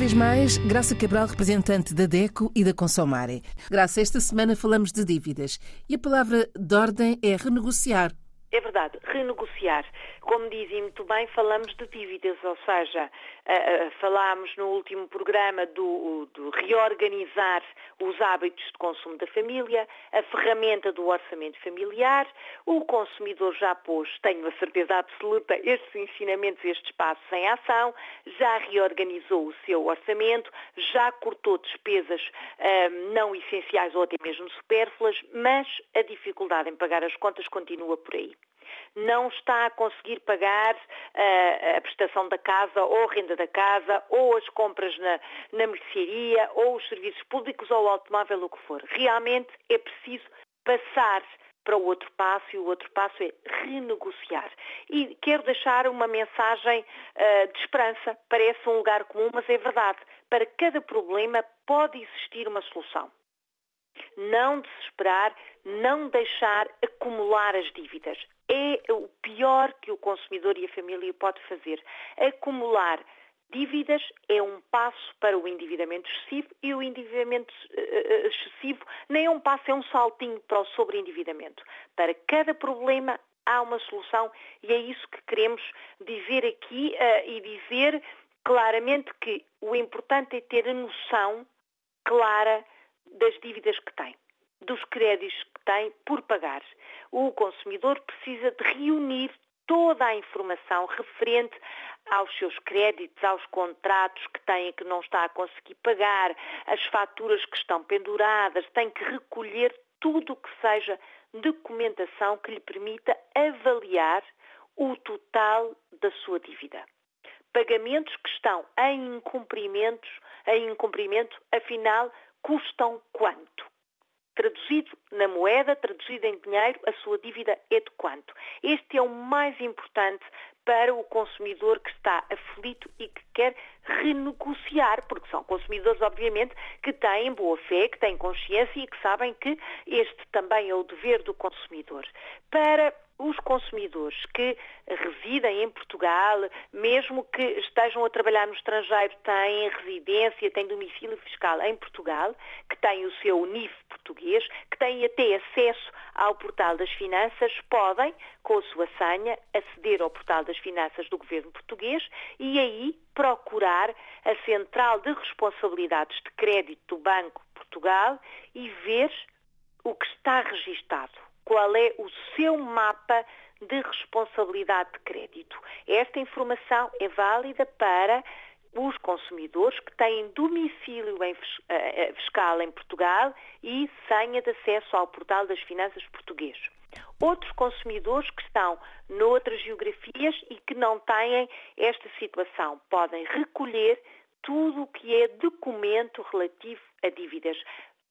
vez mais, Graça Cabral, representante da DECO e da Consomare. Graça, esta semana falamos de dívidas e a palavra de ordem é renegociar. É verdade, renegociar. Como dizem muito bem, falamos de dívidas, ou seja, falámos no último programa do, do, reorganizar os hábitos de consumo da família, a ferramenta do orçamento familiar. O consumidor já pôs, tenho a certeza absoluta, estes ensinamentos, estes passos em ação, já reorganizou o seu orçamento, já cortou despesas hum, não essenciais ou até mesmo supérfluas, mas a dificuldade em pagar as contas continua por aí não está a conseguir pagar uh, a prestação da casa ou a renda da casa ou as compras na, na mercearia ou os serviços públicos ou o automóvel, o que for. Realmente é preciso passar para o outro passo e o outro passo é renegociar. E quero deixar uma mensagem uh, de esperança. Parece um lugar comum, mas é verdade. Para cada problema pode existir uma solução. Não desesperar, não deixar acumular as dívidas é o pior que o consumidor e a família pode fazer. Acumular dívidas é um passo para o endividamento excessivo e o endividamento uh, excessivo nem é um passo, é um saltinho para o sobreendividamento. Para cada problema há uma solução e é isso que queremos dizer aqui uh, e dizer claramente que o importante é ter a noção clara das dívidas que tem dos créditos que tem por pagar. O consumidor precisa de reunir toda a informação referente aos seus créditos, aos contratos que tem e que não está a conseguir pagar, as faturas que estão penduradas, tem que recolher tudo o que seja documentação que lhe permita avaliar o total da sua dívida. Pagamentos que estão em incumprimentos, em incumprimento, afinal, custam quanto? traduzido na moeda, traduzido em dinheiro, a sua dívida é de quanto? Este é o mais importante para o consumidor que está aflito e que quer renegociar, porque são consumidores, obviamente, que têm boa fé, que têm consciência e que sabem que este também é o dever do consumidor. Para os consumidores que residem em Portugal, mesmo que estejam a trabalhar no estrangeiro, têm residência, têm domicílio fiscal em Portugal, que têm o seu NIF português, que têm até acesso ao portal das finanças, podem, com a sua senha, aceder ao portal das finanças do governo português e aí procurar a central de responsabilidades de crédito do Banco Portugal e ver o que está registado qual é o seu mapa de responsabilidade de crédito. Esta informação é válida para os consumidores que têm domicílio em eh, eh, fiscal em Portugal e senha de acesso ao portal das finanças português. Outros consumidores que estão noutras geografias e que não têm esta situação podem recolher tudo o que é documento relativo a dívidas.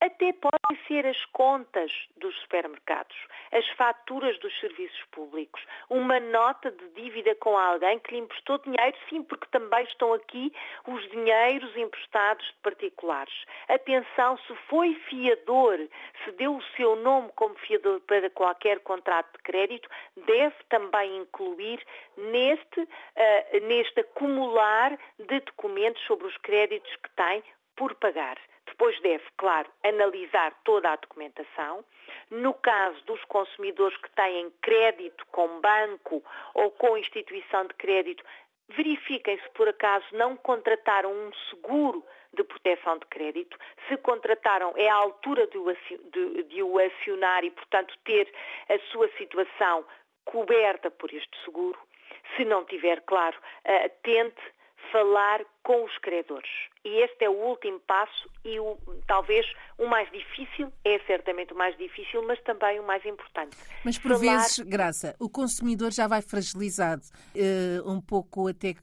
Até podem ser as contas dos supermercados, as faturas dos serviços públicos, uma nota de dívida com alguém que lhe emprestou dinheiro, sim, porque também estão aqui os dinheiros emprestados de particulares. Atenção, se foi fiador, se deu o seu nome como fiador para qualquer contrato de crédito, deve também incluir neste, uh, neste acumular de documentos sobre os créditos que tem por pagar. Depois deve, claro, analisar toda a documentação. No caso dos consumidores que têm crédito com banco ou com instituição de crédito, verifiquem se por acaso não contrataram um seguro de proteção de crédito. Se contrataram, é a altura de o, acionar e, portanto, ter a sua situação coberta por este seguro. Se não tiver, claro, uh, tente falar com os credores. E este é o último passo e o, talvez o mais difícil, é certamente o mais difícil, mas também o mais importante. Mas por falar... vezes, Graça, o consumidor já vai fragilizado, uh, um pouco até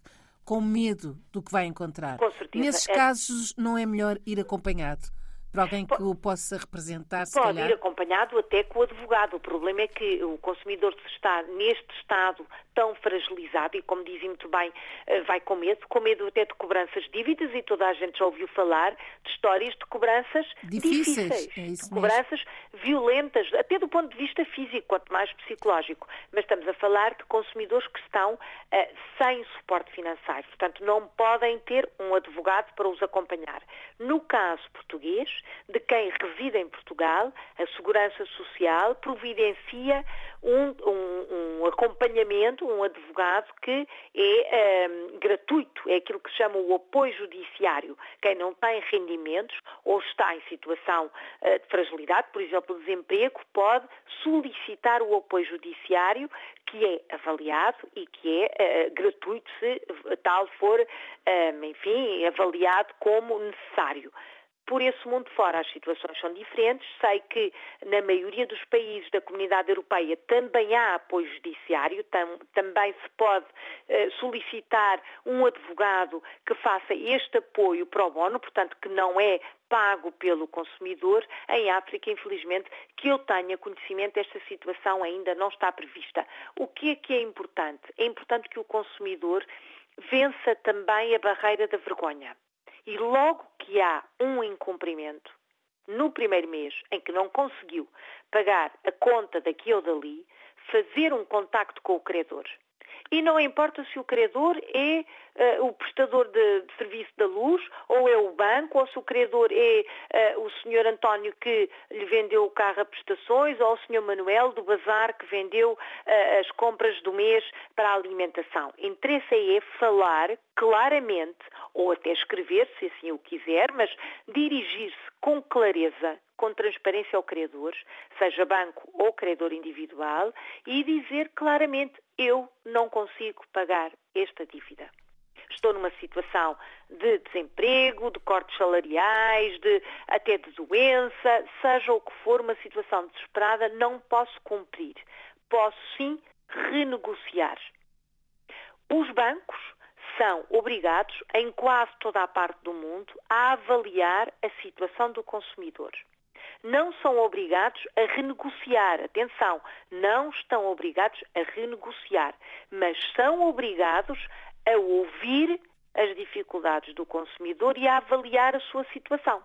com medo do que vai encontrar. Com certeza. Nesses é... casos, não é melhor ir acompanhado? Para alguém que o possa representar, se Pode calhar. ir acompanhado até com o advogado. O problema é que o consumidor está neste estado tão fragilizado e, como dizem muito bem, eh, vai com medo, com medo até de cobranças de dívidas e toda a gente já ouviu falar de histórias de cobranças Difíceis, difíceis, é de cobranças violentas, até do ponto de vista físico, quanto mais psicológico. Mas estamos a falar de consumidores que estão eh, sem suporte financeiro, portanto não podem ter um advogado para os acompanhar. No caso português, de quem reside em Portugal, a Segurança Social providencia um, um, um acompanhamento, um advogado que é um, gratuito, é aquilo que se chama o apoio judiciário. Quem não tem rendimentos ou está em situação uh, de fragilidade, por exemplo, desemprego, pode solicitar o apoio judiciário que é avaliado e que é uh, gratuito se tal for, enfim, avaliado como necessário. Por esse mundo fora as situações são diferentes. Sei que na maioria dos países da comunidade europeia também há apoio judiciário, tam, também se pode uh, solicitar um advogado que faça este apoio pro bono, portanto que não é pago pelo consumidor. Em África, infelizmente, que eu tenha conhecimento, esta situação ainda não está prevista. O que é que é importante? É importante que o consumidor vença também a barreira da vergonha. E logo que há um incumprimento, no primeiro mês em que não conseguiu pagar a conta daqui ou dali, fazer um contacto com o credor. E não importa se o credor é uh, o prestador de, de, serviço da luz, ou é o banco, ou se o credor é uh, o senhor António que lhe vendeu o carro a prestações, ou o senhor Manuel do bazar que vendeu uh, as compras do mês para a alimentação. Interessa é falar claramente, ou até escrever, se assim o quiser, mas dirigir-se com clareza com transparência ao credor, seja banco ou credor individual, e dizer claramente eu não consigo pagar esta dívida. Estou numa situação de desemprego, de cortes salariais, de, até de doença, seja o que for, uma situação desesperada, não posso cumprir. Posso sim renegociar. Os bancos são obrigados, em quase toda a parte do mundo, a avaliar a situação do consumidor não são obrigados a renegociar. Atenção, não estão obrigados a renegociar, mas são obrigados a ouvir as dificuldades do consumidor e a avaliar a sua situação.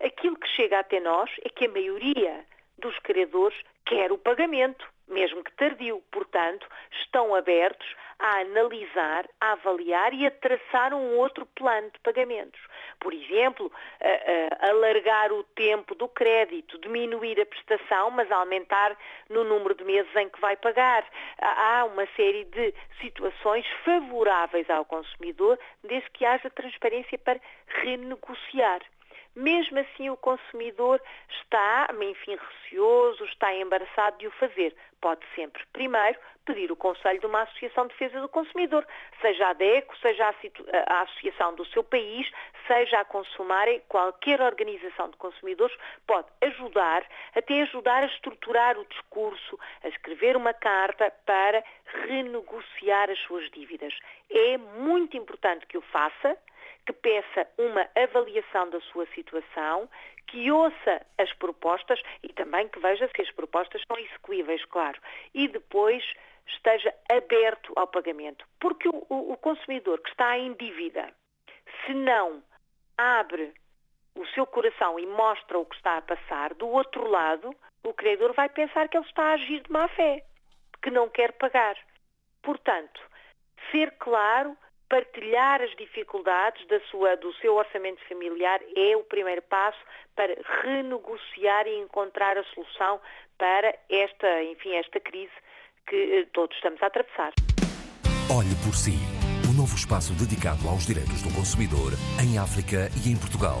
Aquilo que chega até nós é que a maioria dos credores quer o pagamento, mesmo que tardio. Portanto, estão abertos a analisar, a avaliar e a traçar um outro plano de pagamentos. Por exemplo, alargar o tempo do crédito, diminuir a prestação, mas aumentar no número de meses em que vai pagar. Há uma série de situações favoráveis ao consumidor, desde que haja transparência para renegociar. Mesmo assim, o consumidor está, enfim, receoso, está embaraçado de o fazer. Pode sempre, primeiro, pedir o conselho de uma Associação de Defesa do Consumidor, seja a DECO, seja a, Associação do seu país, seja a Consumare, qualquer organização de consumidores pode ajudar, até ajudar a estruturar o discurso, a escrever uma carta para renegociar as suas dívidas. É muito importante que o faça, que peça uma avaliação da sua situação, que ouça as propostas e também que veja se as propostas são execuíveis, claro. E depois esteja aberto ao pagamento. Porque o, o consumidor que está em dívida, se não abre o seu coração e mostra o que está a passar, do outro lado, o credor vai pensar que ele está a agir de má fé, que não quer pagar. Portanto, ser claro, partilhar as dificuldades da sua, do seu orçamento familiar é o primeiro passo para renegociar e encontrar a solução para esta, enfim, esta crise que eh, todos estamos a atravessar. Olhe por si, o novo espaço dedicado aos direitos do consumidor em África e em Portugal.